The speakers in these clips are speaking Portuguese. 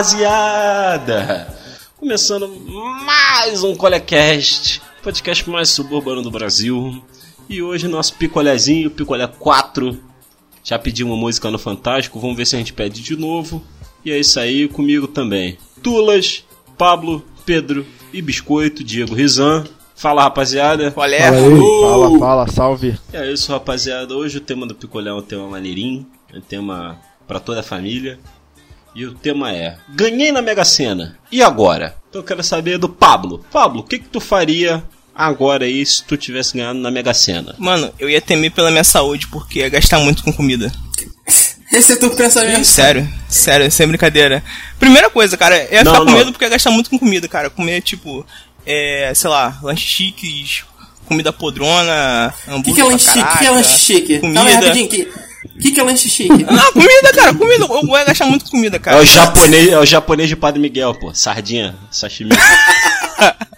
rapaziada! Começando mais um Colecast, podcast mais suburbano do Brasil. E hoje nosso picolézinho, picolé 4. Já pedi uma música no Fantástico, vamos ver se a gente pede de novo. E é isso aí, comigo também. Tulas, Pablo, Pedro e Biscoito, Diego Rizan. Fala rapaziada. Qual é? Fala. Alô? Fala, fala, salve. E é isso, rapaziada. Hoje o tema do Picolé é um tema maneirinho, é um tema pra toda a família. E o tema é: Ganhei na Mega Sena. E agora? Então eu quero saber do Pablo. Pablo, o que que tu faria agora aí se tu tivesse ganhado na Mega Sena? Mano, eu ia temer pela minha saúde porque ia gastar muito com comida. Esse é teu pensamento. Sério, sério, sem brincadeira. Primeira coisa, cara, eu ia Não, ficar com não. medo porque ia gastar muito com comida, cara. Comer, tipo, é, sei lá, lanches chiques, comida podrona, O hambúrguer que, que é pra lanche chique? O que é lanche chique? Comida. Calma aí, rapidinho. O que, que, que é lanche chique? Não, comida, cara, comida. Eu ia gastar muito com comida, É cara. o japonês, é o japonês de Padre Miguel, pô. Sardinha, sashimi.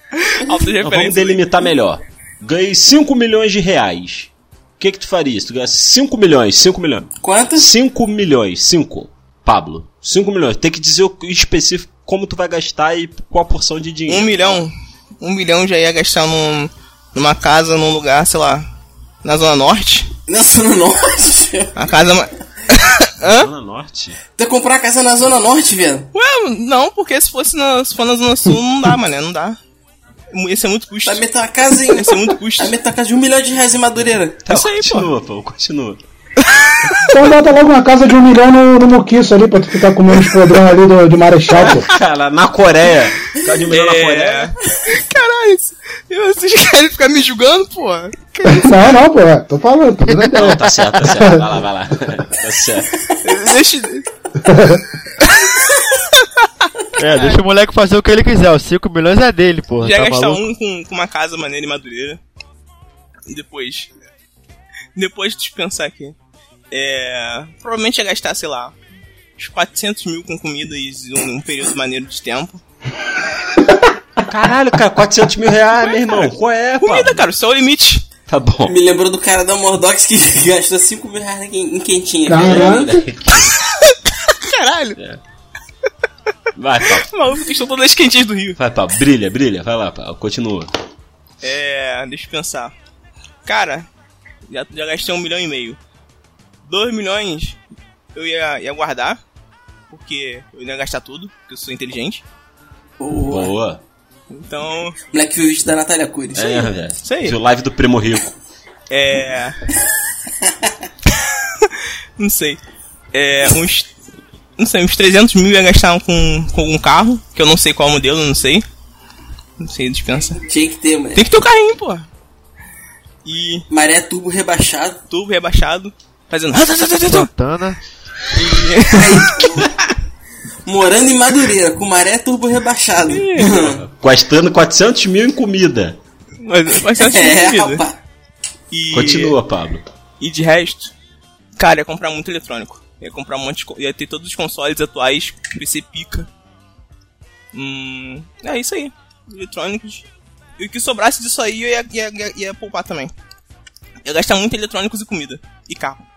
Então, vamos delimitar melhor. Ganhei 5 milhões de reais. O que que tu faria se tu ganhasse 5 milhões? 5 milhões. Quanto? 5 milhões, 5. Pablo, 5 milhões. Tem que dizer o específico como tu vai gastar e qual a porção de dinheiro. Um milhão. Um milhão já ia gastar num, numa casa, num lugar, sei lá, na Zona Norte. Na Zona Norte? A casa. ma- Hã? Zona Norte? Tu ia comprar a casa na Zona Norte, velho? Ué, não, porque se fosse na, se for na Zona Sul, não dá, mané, não dá. Esse é muito custo. Vai meter uma casa em... Esse é muito custo. Vai meter uma casa de um milhão de reais em Madureira. Tá isso aí, pô. continua, pô. Continua. Então bota logo uma casa de um milhão no, no Muquiço ali pra tu ficar comendo os podrão ali do, de Marechal, pô. Cara, na Coreia. Ficar de milhão na É. Coreia. Caralho, eu- vocês querem ficar me julgando, pô? Não, não, pô. é, Tô falando, tô Não, tá certo, tá certo. Vai lá, vai lá. Tá certo. Deixa. É, deixa o moleque fazer o que ele quiser. Os 5 milhões é dele, porra. Já tá gastar maluco? um com, com uma casa maneira em Madureira. E depois. Depois de pensar aqui. É. Provavelmente ia gastar, sei lá. Uns 400 mil com comida e um, um período maneiro de tempo. Caralho, cara, 400 mil reais, meu irmão. Qual é, pô? Comida, cara, o seu é o limite. Tá bom. Me lembrou do cara da Mordox que gastou 5 mil reais em, em quentinha. Caraca. Caralho. Vai, pá. Maluco, testou todas as quentinhas do Rio. Vai, pá. Brilha, brilha. Vai lá, pá. Continua. É. Deixa eu pensar. Cara, já, já gastei um milhão e meio. Dois milhões eu ia, ia guardar. Porque eu ia gastar tudo, porque eu sou inteligente. Boa. Boa. Então, vídeo da Natália Cures. É, velho. Isso aí. Viu live do Primo Rico. é. não sei. É. Uns. Não sei, uns 300 mil ia gastar com, com algum carro, que eu não sei qual modelo, não sei. Não sei, dispensa. Tinha que ter, mano. Tem que ter o carrinho, pô. E Maré turbo rebaixado. tubo rebaixado, fazendo. Santana. Morando em Madureira, com maré turbo rebaixado. Gastando 400 mil em comida. Mas bastante é, comida. rapaz. E, Continua, Pablo. E de resto, cara, ia comprar muito eletrônico. Ia comprar um monte de. Ia ter todos os consoles atuais, PC pica. Hum. É isso aí. Eletrônicos. E o que sobrasse disso aí eu ia, ia, ia, ia poupar também. Ia gastar muito em eletrônicos e comida. E carro.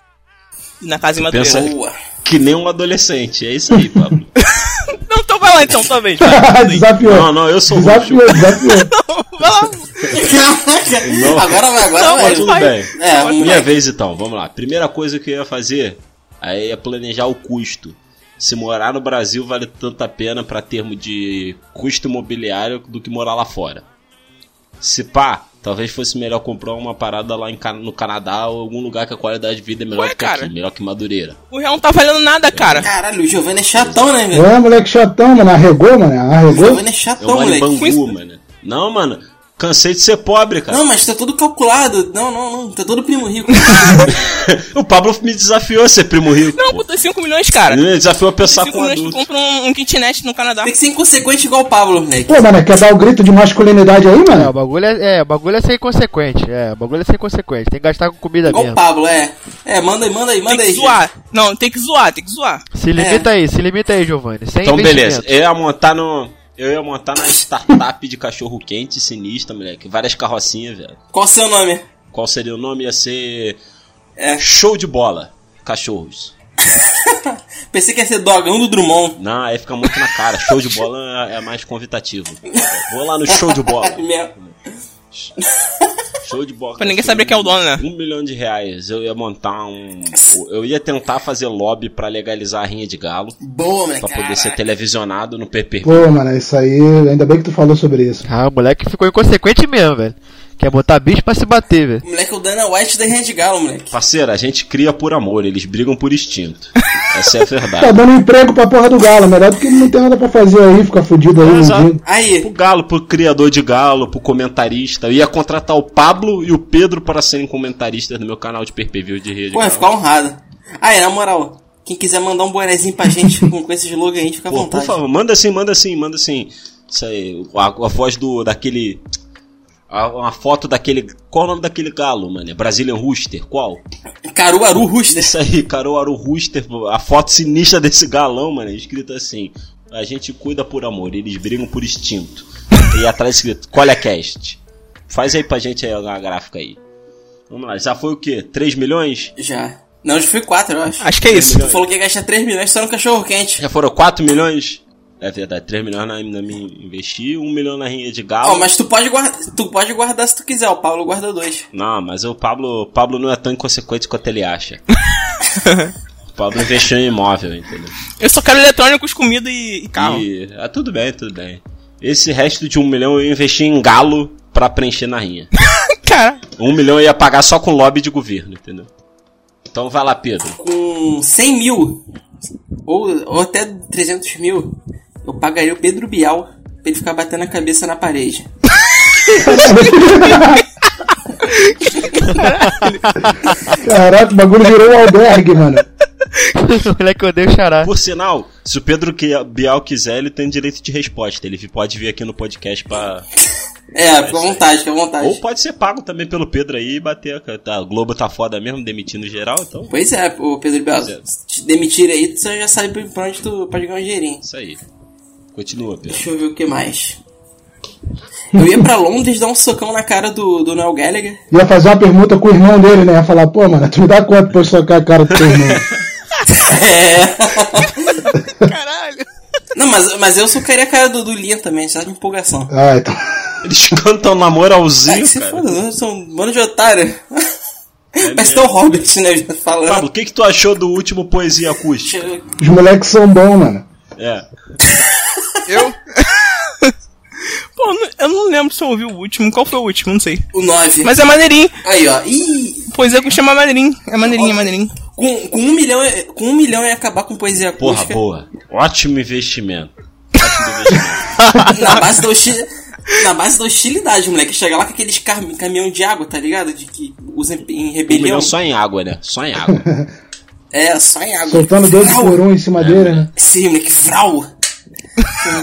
Na casa Madureira. pensa- Boa. Que nem um adolescente. É isso aí, Pablo. Não, então vai lá então, talvez. Tudo aí. desafiou. Não, não, eu sou o Russo. Desafiou, desafiou. vai lá. Não. agora vai, agora Não, vai. mas Tudo vai. bem. É, Minha vez então, vamos lá. Primeira coisa que eu ia fazer aí é planejar o custo. Se morar no Brasil vale tanto a pena para termo de custo imobiliário do que morar lá fora. Se pá, talvez fosse melhor comprar uma parada lá em, no Canadá ou algum lugar que a qualidade de vida é melhor Ué, que cara. aqui, melhor que Madureira. O real não tá valendo nada, cara. Caralho, o Giovanni é chatão, né, velho? Ué, moleque chatão, mano. Arregou, mano. O Arregou. Giovanni é chatão, em moleque. Bangu, mano. Não, mano, cansei de ser pobre, cara. Não, mas tá tudo calculado. Não, não, não. Tá todo primo rico. o Pablo me desafiou a ser primo rico. Não, puta, 5 milhões, cara. Ele me desafiou a pensar 5 com milhões tu adulto. compra um, um kitnet no Canadá. Tem que ser inconsequente igual o Pablo, moleque. Pô, mano, quer dar o grito de masculinidade aí, É, o mano? bagulho é, é, o bagulho é ser inconsequente. É, o bagulho é ser inconsequente. Tem que gastar com comida Igual o mesmo. Pablo, é. É, manda aí, manda aí, Tem manda que aí. zoar. Não, tem que zoar, tem que zoar. Se limita aí, se limita aí, Giovanni. Sem Então, beleza. Eu ia montar no. Eu ia montar na startup de cachorro quente sinistra, moleque. Várias carrocinhas, velho. Qual o seu nome? Qual seria o nome? Ia ser. É. Show de bola. Cachorros. Pensei que ia ser Dogão do Drummond. Não, aí fica muito na cara. Show de bola é mais convidativo. Vou lá no show de bola. Show de bola. Pra ninguém saber quem é o dono, né? Um milhão de reais. Eu ia montar um. Eu ia tentar fazer lobby pra legalizar a rinha de galo. Boa, moleque. Pra poder ser televisionado no PP. Pô, mano, isso aí, ainda bem que tu falou sobre isso. Ah, o moleque ficou inconsequente mesmo, velho. Quer botar bicho pra se bater, velho. Moleque, o Dana White da Hand Galo, moleque. Parceiro, a gente cria por amor, eles brigam por instinto. Essa é a Tá verdade. dando emprego pra porra do galo, melhor do que não tem nada pra fazer aí, ficar fudido aí. Exato. Aí, Pro galo, pro criador de galo, pro comentarista. Eu ia contratar o Pablo e o Pedro para serem comentaristas no meu canal de PPV de rede. pô, ia ficar honrado. Aí, na moral, quem quiser mandar um bonezinho pra gente com, com esse slogan aí, fica à Pô, por vontade. favor, manda assim, manda assim, manda assim. Isso aí, a, a voz do daquele. Uma foto daquele. Qual o nome daquele galo, mano? É Brazilian Rooster? Qual? Caruaru Rooster. Isso aí, Caruaru Rooster. A foto sinistra desse galão, mano, é escrito assim. A gente cuida por amor, eles brigam por instinto. E atrás escrito, Colecast. Faz aí pra gente aí uma gráfica aí. Vamos lá, já foi o quê? 3 milhões? Já. Não, já foi 4, eu acho. Acho que é isso. Tu falou que ia gastar 3 milhões só no cachorro quente. Já foram 4 milhões? É verdade, 3 milhões na, na minha investir, 1 milhão na rinha de galo. Ó, mas tu pode, guarda, tu pode guardar se tu quiser, o Paulo guarda dois. Não, mas o Pablo, o Pablo não é tão inconsequente quanto ele acha. o Pablo investiu em imóvel, entendeu? Eu só quero eletrônicos, comida e, e carro. E, ah, tudo bem, tudo bem. Esse resto de um milhão eu investi em galo pra preencher na rinha. Cara, Um milhão eu ia pagar só com lobby de governo, entendeu? Então vai lá, Pedro. Com 100 mil, ou, ou até 300 mil, eu pagaria o Pedro Bial pra ele ficar batendo a cabeça na parede. Caraca, o bagulho virou um albergue, mano. moleque odeia o xará. Por sinal, se o Pedro que- Bial quiser, ele tem direito de resposta. Ele pode vir aqui no podcast pra. É, fica à vontade, fica à vontade. Ou pode ser pago também pelo Pedro aí e bater. a- Tá, o Globo tá foda mesmo, demitindo geral, então. Pois é, o Pedro Bial, é. se te demitir aí, tu já sabe pra onde tu pode ganhar um dinheirinho. Isso aí. Continua, Pedro. Deixa eu ver o que mais. Eu ia pra Londres dar um socão na cara do, do Noel Gallagher. Ia fazer uma permuta com o irmão dele, né? Ia falar, pô, mano, tu me dá quanto pra eu socar a cara do teu irmão? É. caralho. Não, mas, mas eu socaria a cara do, do Liam também, só de empolgação. Ah, então. Eles cantam É namoralzinho, que se cara. foda, são um bando de otário. Parece mesmo. tão Robert, né? Falando. Pablo, o que, que tu achou do último poesia acústica? Os moleques são bons, mano. É. Eu? Pô, eu não lembro se eu ouvi o último. Qual foi o último? Não sei. O 9. Mas é maneirinho. Aí, ó. Ih, Poesia que chama maneirinho. É maneirinho, é maneirinho. com, com um milhão, com um milhão ia acabar com poesia Porra, acústica. boa. Ótimo investimento. Ótimo investimento. na base da hostilidade. Na base da hostilidade, moleque. Chegar lá com aqueles car- caminhão de água, tá ligado? De que usa em, Um rebelião. milhão só em água, né? Só em água. É, só em água. Soltando 12 Vrau. por um em cima dele, né? Sim, moleque, vral.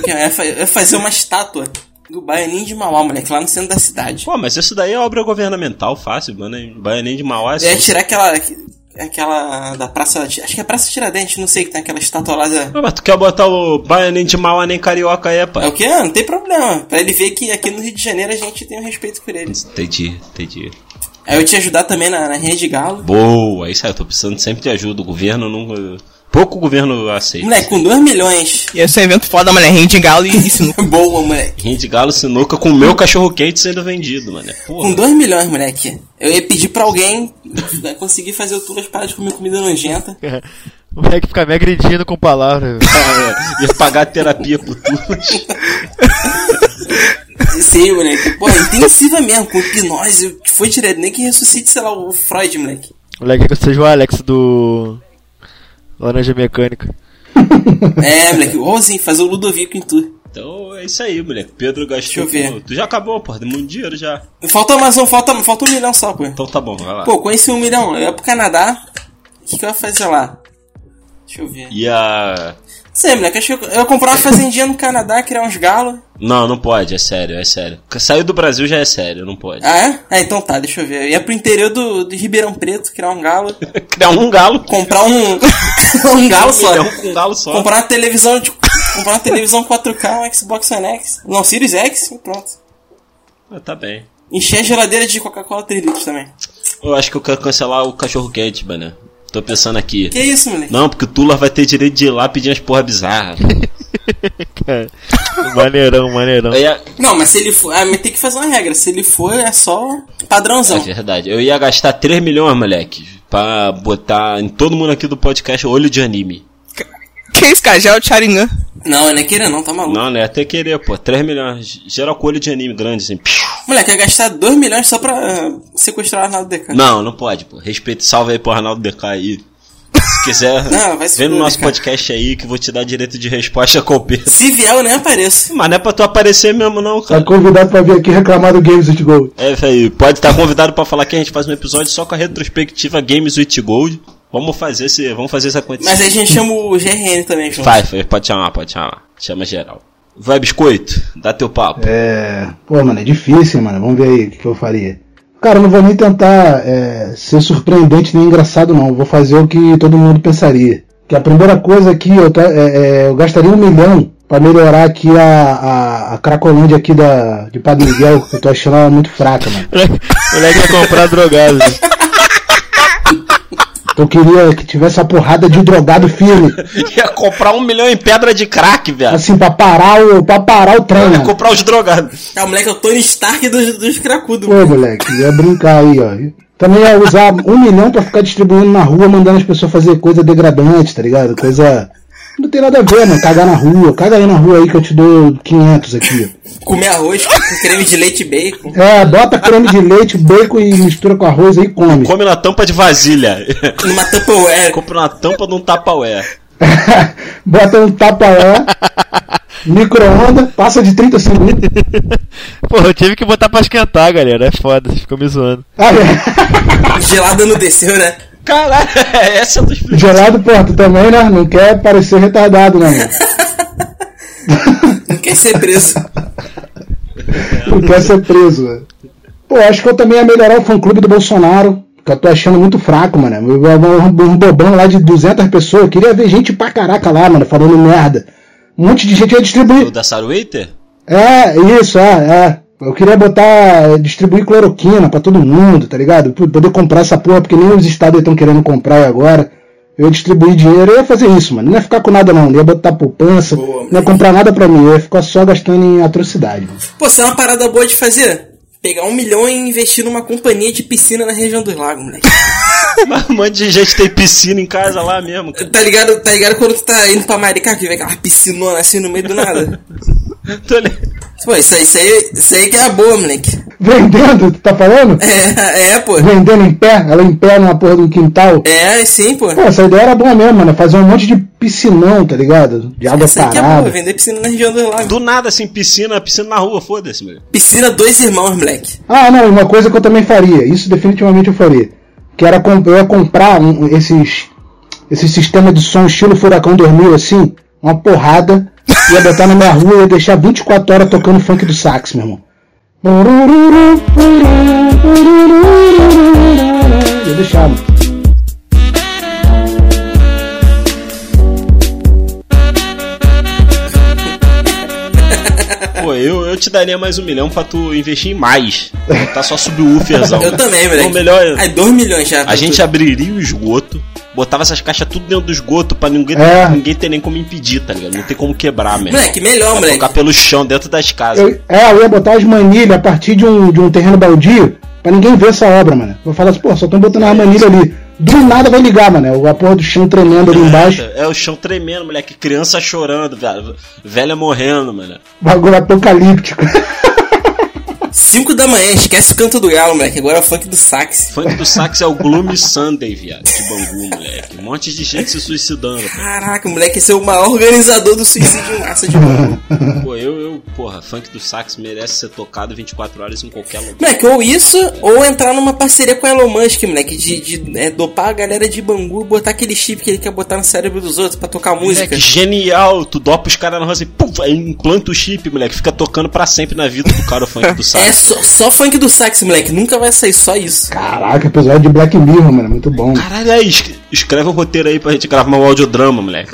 É, é fazer uma estátua do Baianinho de Mauá, moleque, lá no centro da cidade. Pô, mas isso daí é obra governamental, fácil, mano. Baianinho de Mauá é só... É tirar aquela. Aquela da Praça. Acho que é Praça Tiradentes, não sei, que tem aquela estátua lá da. Ah, mas tu quer botar o Baianinho de Mauá nem carioca aí, É pai? o que? Ah, não tem problema. Pra ele ver que aqui no Rio de Janeiro a gente tem um respeito por eles. Entendi, entendi. Aí eu te ajudar também na, na Rede Galo. Boa, isso aí, eu tô precisando sempre de ajuda. O governo não. Pouco o governo aceita. Moleque, com 2 milhões. Ia ser um evento foda, mano. É rende galo e, e sinuca. Boa, moleque. Rinha de galo sinuca com o meu cachorro quente sendo vendido, mano. É Com Porra. 2 milhões, moleque. Eu ia pedir pra alguém né, conseguir fazer o Tulas parar de comer comida nojenta. O moleque fica me agredindo com palavras. É, ia pagar terapia pro Tulas. Sim, moleque. Pô, intensiva mesmo, com hipnose. eu- Foi direto, nem que ressuscite, sei lá, o Freud, moleque. O moleque que seja o Alex do. Laranja Mecânica. É, moleque, igualzinho, fazer o Ludovico em tu. Então é isso aí, moleque. Pedro gastou. Deixa eu ver. Tu já acabou, porra. Deu muito dinheiro já. Falta mais um, falta, falta um milhão só, pô. Então tá bom, vai lá. Pô, conheci um milhão, eu ia pro Canadá. O que, que eu ia fazer lá? Deixa eu ver. E a. Sei, moleque, acho que eu eu ia comprar uma fazendinha no Canadá, criar uns galos. Não, não pode, é sério, é sério. Saiu do Brasil já é sério, não pode. Ah, é? Ah, então tá, deixa eu ver. Eu ia pro interior do, do Ribeirão Preto, criar um galo. Criar um galo. Comprar um. um galo só. um galo só. Comprar uma televisão de. Comprar uma televisão 4K, um Xbox One X. Não, Series X e pronto. Ah, tá bem. Encher a geladeira de Coca-Cola 3 litros também. Eu acho que eu quero cancelar o cachorro quente, mano. Tô pensando aqui. Que isso, moleque? Não, porque o Tula vai ter direito de ir lá pedir umas porra bizarras. Cara, maneirão, maneirão. Ia... Não, mas se ele for. Ah, mas tem que fazer uma regra. Se ele for, é só É padrãozão. verdade. Eu ia gastar 3 milhões, moleque, pra botar em todo mundo aqui do podcast olho de anime. Que isso, cara? Já é o Sharingan. Não, eu é querer não, tá maluco. Não, né? Até querer, pô. 3 milhões. Geral com olho de anime grande, assim. Piu. Moleque, ia gastar 2 milhões só pra ah, sequestrar o Arnaldo DK. Não, não pode, pô. Respeito, salve aí pro Arnaldo DK aí. Se quiser, Não, vem no nosso cara. podcast aí que eu vou te dar direito de resposta com o Pedro. Se vier, eu nem apareço. Mas não é pra tu aparecer mesmo, não, Tá cara. convidado pra vir aqui reclamar do Games with Gold. É, velho, pode estar convidado pra falar que a gente faz um episódio só com a retrospectiva Games with Gold. Vamos fazer esse, vamos fazer isso acontecer. Mas aí a gente chama o GRN também, João. Faz, faz, pode chamar, pode chamar. Chama geral. Vai, biscoito, dá teu papo. É. Pô, mano, é difícil, mano. Vamos ver aí o que, que eu faria. Cara, eu não vou nem tentar é, ser surpreendente nem engraçado, não. Vou fazer o que todo mundo pensaria. Que a primeira coisa aqui, eu, tá- é, é, eu gastaria um milhão pra melhorar aqui a, a, a Cracolândia aqui da, de Padre Miguel, que eu tô achando ela muito fraca, mano. O moleque ia comprar drogado. Eu queria que tivesse a porrada de drogado firme. Ia comprar um milhão em pedra de crack, velho. Assim, pra parar o, pra parar o trem, Ia comprar os drogados. Ah, o moleque é o Tony Stark dos, dos cracudos. Pô, moleque, ia brincar aí, ó. Também ia usar um milhão pra ficar distribuindo na rua, mandando as pessoas fazer coisa degradante, tá ligado? Coisa. Não tem nada a ver, mano. Cagar na rua. Caga aí na rua aí que eu te dou 500 aqui. Comer arroz com creme de leite e bacon. É, bota creme de leite, bacon e mistura com arroz aí e come. Come na tampa de vasilha. Numa Tupperware. Compra na tampa de um Tupperware. bota um tapa micro-onda, passa de 30 segundos. Pô, eu tive que botar pra esquentar, galera. É foda, você ficou me zoando. Ah, é. Gelada não desceu, né? Caralho, essa é dos Gelado, pô, tu também, né? Não quer parecer retardado, né, mano? Não quer ser preso. Não quer ser preso, velho. Pô, acho que eu também ia melhorar o fã-clube do Bolsonaro. Que eu tô achando muito fraco, mano. Um, um bobão lá de 200 pessoas. Eu queria ver gente pra caraca lá, mano, falando merda. Um monte de gente ia O distribuir. da Saruwaiter? É, isso, é, é. Eu queria botar, distribuir cloroquina pra todo mundo, tá ligado? Poder comprar essa porra, porque nem os estados estão querendo comprar agora. Eu ia distribuir dinheiro, eu ia fazer isso, mano. Não ia ficar com nada não, não ia botar poupança, Boa, não ia comprar nada pra mim, eu ia ficar só gastando em atrocidade. mano. Pô, isso é uma parada boa de fazer. Pegar um milhão e investir numa companhia de piscina na região dos lagos, moleque. Mas um monte de gente tem piscina em casa lá mesmo. cara. Tá ligado, tá ligado quando tu tá indo pra Maricá, que vem aquela piscinona assim no meio do nada? Tô li- Pô, isso aí, isso aí, isso aí que é a boa, moleque. Vendendo, tu tá falando? É, é, pô. Vendendo em pé, ela em pé numa porra de um quintal. É, sim, pô. Pô, essa ideia era boa mesmo, mano. Fazer um monte de piscinão, tá ligado? De água Isso aí que é boa, parada. vender piscina na região dos lagos. Do nada, assim, piscina, piscina na rua, foda-se, meu. Piscina dois irmãos, moleque. Ah, não, uma coisa que eu também faria, isso definitivamente eu faria. Que era comp- eu ia comprar um- esses esse sistema de som estilo Furacão 2000 assim, uma porrada, ia botar na minha rua e ia deixar 24 horas tocando funk do sax, meu irmão. Ia deixar, mano. Pô, eu, eu te daria mais um milhão pra tu investir em mais. Tá só subwooferzão. Eu também, moleque. Não, melhor. Aí, dois milhões já. A gente abriria o esgoto, botava essas caixas tudo dentro do esgoto pra ninguém, É. ninguém ter nem como impedir, tá ligado? Não tem como quebrar mesmo. Moleque, melhor, moleque. Tocar pelo chão dentro das casas. Eu, é, eu ia botar as manilhas a partir de um, de um terreno baldio pra ninguém ver essa obra, mano. Vou falar assim, pô, só estão botando as manilhas ali. Do nada vai ligar, mano. A porra do chão tremendo ali embaixo. É o chão tremendo, moleque. Criança chorando, velho. Velha morrendo, mano. Bagulho apocalíptico. 5 da manhã, esquece o canto do galo, moleque. Agora é o funk do sax. Funk do sax é o Gloomy Sunday, viado. De Bangu, moleque. Um monte de gente se suicidando. cara. Caraca, moleque, esse é o maior organizador do suicídio em massa de Bangu. Pô, eu, porra, funk do sax merece ser tocado 24 horas em qualquer lugar. Moleque, ou isso, ou entrar numa parceria com o Elon Musk, moleque, de, de é, dopar a galera de Bangu e botar aquele chip que ele quer botar no cérebro dos outros pra tocar música. Moleque, genial! Tu dopa os caras na rua assim, puf, aí implanta o chip, moleque. Fica tocando pra sempre na vida do cara o funk do sax. É só, só funk do sax, moleque. Nunca vai sair só isso. Caraca, episódio de Black Mirror, mano. Muito bom. Caralho, aí, es- escreve um roteiro aí pra gente gravar um audiodrama, moleque.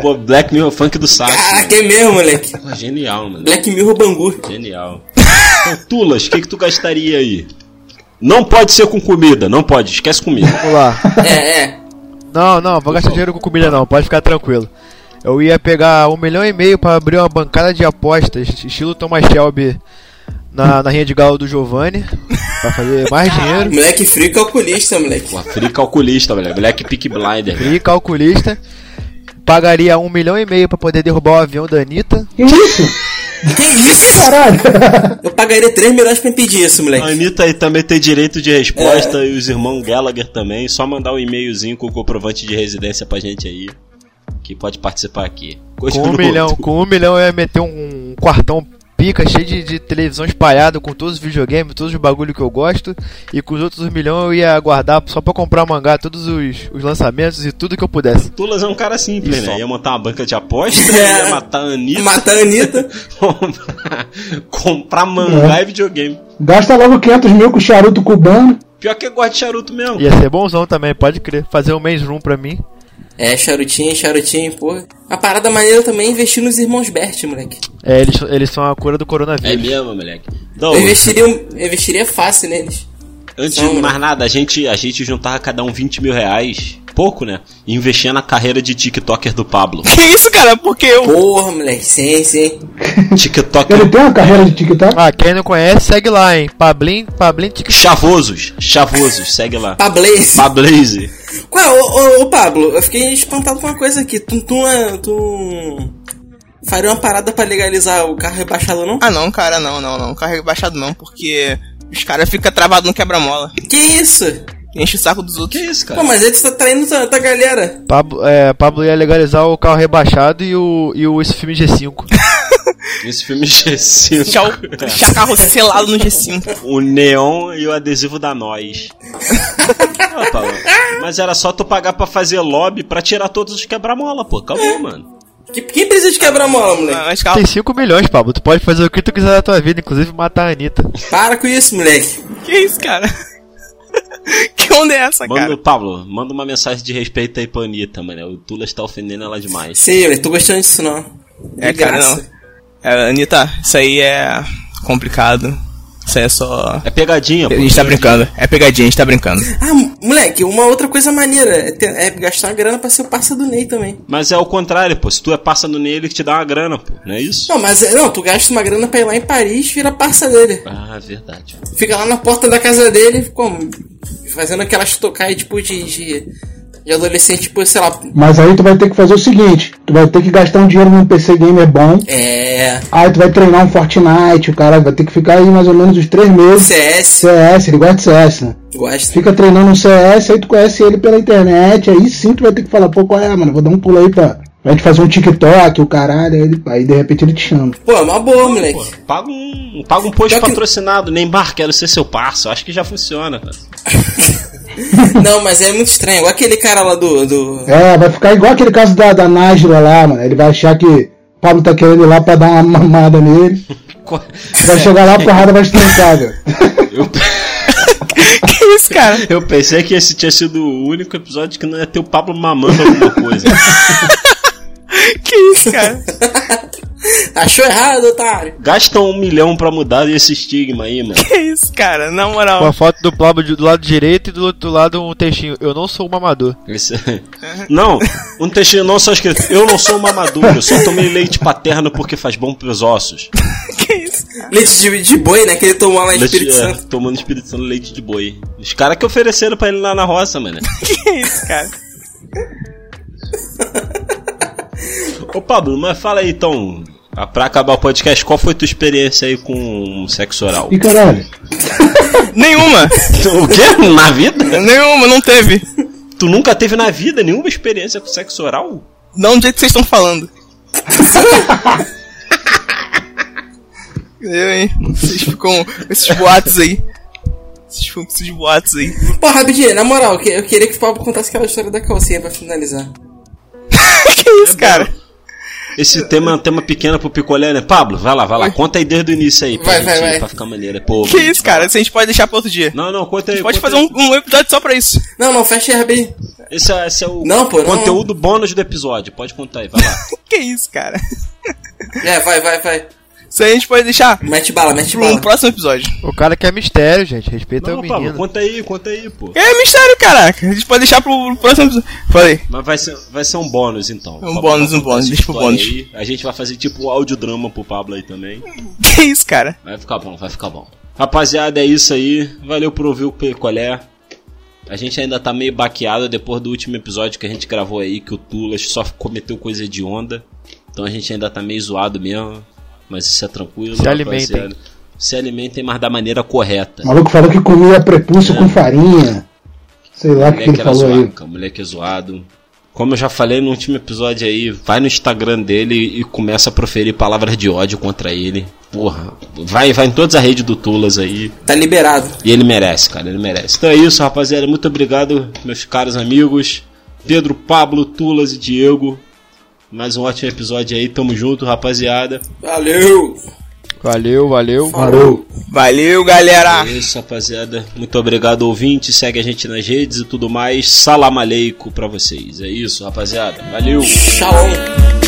Pô, Black Mirror funk do sax. Caraca, é mesmo, moleque. Pô, genial, mano. Black Mirror Bangu. Genial. Então, Tulas, o que, que tu gastaria aí? Não pode ser com comida, não pode, esquece comida. Vamos lá. É, é. Não, não, vou gastar dinheiro com comida não, pode ficar tranquilo. Eu ia pegar um milhão e meio pra abrir uma bancada de apostas, estilo Thomas Shelby na, na Rinha de Galo do Giovanni, pra fazer mais dinheiro. Moleque frio e calculista, moleque. Pô, free calculista, velho. Moleque pick blinder. Free calculista. Pagaria um milhão e meio pra poder derrubar o avião da Anitta. Que isso? Que isso? Caralho! Eu pagaria 3 milhões pra impedir isso, A moleque. Anitta aí também tem direito de resposta e os irmãos Gallagher também. Só mandar um e-mailzinho com o comprovante de residência pra gente aí. Que pode participar aqui. Com um milhão, com um milhão eu ia meter um quartão pica cheio de, de televisão espalhado com todos os videogames, todos os bagulho que eu gosto. E com os outros milhões eu ia guardar só pra comprar mangá, todos os, os lançamentos e tudo que eu pudesse. Tulas é um cara simples, Isso. né? Ia montar uma banca de apostas, É. ia matar a Anitta, Matar a Anitta. comprar mangá e videogame. Gasta logo 500 mil com charuto cubano. Pior que eu gosto de charuto mesmo. Ia ser bonzão também, pode crer. Fazer um mês room pra mim. É, charutinho, charutinho, pô. A parada maneira também é investir nos irmãos Bert, moleque. É, eles, eles são a cura do É coronavírus. mesmo, moleque. Eu investiria, eu investiria fácil neles. antes Não, de mais né? nada, a gente, a gente juntava cada um 20 mil reais. Pouco, né? E investia na carreira de TikToker do Pablo. Que isso, cara? Porque eu. Porra, moleque, sim, sim. TikToker Ele tem uma carreira de TikTok? Ah, quem não conhece, segue lá, hein. Pablin, Pablin TikTok. Chavosos. Chavosos, segue lá. Pablaze. Pablaze. Qual, ô, ô, ô, Pablo, eu fiquei espantado com uma coisa aqui. Tu, tu, é- tu faria uma parada pra legalizar o carro rebaixado, não? Ah, não, cara, não, não, não. Carro rebaixado não, porque os caras ficam travados no quebra-mola. Que isso? Enche o saco dos Que outros. isso, Pô, cara? mas ele tá traindo tua galera. Pablo, é, Pablo ia legalizar o carro rebaixado e o, e o esse filme G5. Esse filme G5. Deixar o deixar carro selado no G5. o neon e o adesivo da nós. Ah, Paulo, Mas era só tu pagar pra fazer lobby pra tirar todos os quebra-mola, pô. Acabou, mano. Que- Quem precisa de quebra-mola, moleque? Mas. Tem 5 milhões, Pablo. Tu pode fazer o que tu quiser da tua vida, inclusive matar a Anitta. Para com isso, moleque. Que isso, cara? que onda é essa, Manda, cara? Pablo, manda uma mensagem de respeito aí pra Anitta, mano. O Tula está ofendendo ela demais. Sei, moleque, tô gostando disso não. De É, cara, graça. não. É, Anitta, isso aí é complicado. Isso aí é só. É pegadinha, pô. A gente tá brincando. É pegadinha, a gente tá brincando. Ah, moleque, uma outra coisa maneira é, ter- é gastar uma grana pra ser o parça do Ney também. Mas é o contrário, pô. Se tu é passando nele, ele te dá uma grana, pô. Não é isso? Não, mas é- não, tu gasta uma grana pra ir lá em Paris e vira parça dele. Ah, verdade. Fica lá na porta da casa dele, como? Fazendo aquelas tocais tipo de, de, de adolescente, tipo, sei lá. Mas aí tu vai ter que fazer o seguinte: tu vai ter que gastar um dinheiro num PC gamer bom. É. Aí tu vai treinar um Fortnite, o cara vai ter que ficar aí mais ou menos uns 3 meses. CS. CS, ele gosta de CS, né? Gosta. Fica treinando um CS, aí tu conhece ele pela internet, aí sim tu vai ter que falar, pô, qual é, mano? Vou dar um pulo aí pra. Pra gente fazer um TikTok, o caralho, aí, ele- aí de repente ele te chama. Pô, é uma boa, moleque. Pô, paga um, paga um post Pior que- patrocinado. Neymar, quero ser seu parça. Acho que já funciona, cara. Não, mas é muito estranho. Igual aquele cara lá do. do... É, vai ficar igual aquele caso da, da Nájila lá, mano. Ele vai achar que o Pablo tá querendo ir lá pra dar uma mamada nele. Vai chegar lá, a porrada vai estrancar, velho. Eu, que isso, cara? eu pensei que esse tinha sido o único episódio que não ia ter o Pablo mamando alguma coisa. Que isso, cara? Achou errado, otário? Gastam um milhão pra mudar esse estigma aí, mano. Que isso, cara? Na Com a moral. foto do Pablo do lado direito e do outro lado um textinho. Eu não sou um mamador. Esse- Não, um textinho não só escrito. Eu não sou uma madura, eu só tomei leite paterno porque faz bom pros ossos. Que isso? Leite de, de boi, né? Que ele tomou lá em Leite, Espírito é, Santo. tomando Espírito Santo leite de boi. Os caras que ofereceram pra ele lá na roça, mano. Que isso, cara? Ô Pablo, mas fala aí então, ah, pra acabar o podcast, qual foi tua experiência aí com sexo oral? E caralho, Nenhuma! O quê? Na vida? Nenhuma, não teve. Tu nunca teve na vida nenhuma experiência com sexo oral? Não do jeito que vocês estão falando. Eu, hein? Vocês ficam com esses boatos aí. Vocês ficam com esses boatos aí. Pô, rapidinho, na moral, eu queria que o Pablo contasse aquela história da calcinha pra finalizar. que isso, cara? Esse tema é um tema pequeno pro picolé, né? Pablo, vai lá, vai lá. Conta aí desde o início aí, pra, Vai, gente, vai, vai. pra ficar maneiro. Pô, Que isso, cara? Isso a gente pode deixar pra outro dia. Não, não, conta aí. Pode conta fazer aí. um, um episódio só pra isso. Não, não, fecha aí. Esse é, esse é o Não, pô, não. conteúdo bônus do episódio. Pode contar aí, vai lá. Que isso, cara? É, vai, vai, vai. Isso aí a gente pode deixar Mete bala, mete bala. um próximo episódio. O cara quer mistério, gente. Respeita Não, o Pablo, menino. conta aí, conta aí, pô. É mistério, caraca. A gente pode deixar pro, pro próximo episódio. Falei. Mas vai ser, vai ser um bônus então. Um Pablo bônus, um bônus, deixa pro bônus. aí. A gente vai fazer tipo um audiodrama pro Pablo aí também. Que isso, cara? Vai ficar bom, vai ficar bom. Rapaziada, é isso aí. Valeu por ouvir o Picolé. A gente ainda tá meio baqueado depois do último episódio que a gente gravou aí, que o Tulas só cometeu coisa de onda. Então a gente ainda tá meio zoado mesmo. Mas isso é tranquilo. Se alimentem. Se alimentem, mas da maneira correta. O maluco falou que comia prepúcio com farinha. Sei lá o que, ele era falou aí. zoado, cara. Moleque é zoado. Como eu já falei no último episódio aí, vai no Instagram dele e começa a proferir palavras de ódio contra ele. Porra, vai, vai em todas as redes do Tulas aí. Tá liberado. E ele merece, cara, ele merece. Então é isso, rapaziada. Muito obrigado, meus caros amigos. Pedro, Pablo, Tulas e Diego. Mais um ótimo episódio aí. Tamo junto, rapaziada. Valeu! Valeu, valeu. Parou. Valeu, galera. É isso, rapaziada. Muito obrigado, ouvinte. Segue a gente nas redes e tudo mais. Salam aleikum pra vocês. É isso, rapaziada. Valeu. Shalom!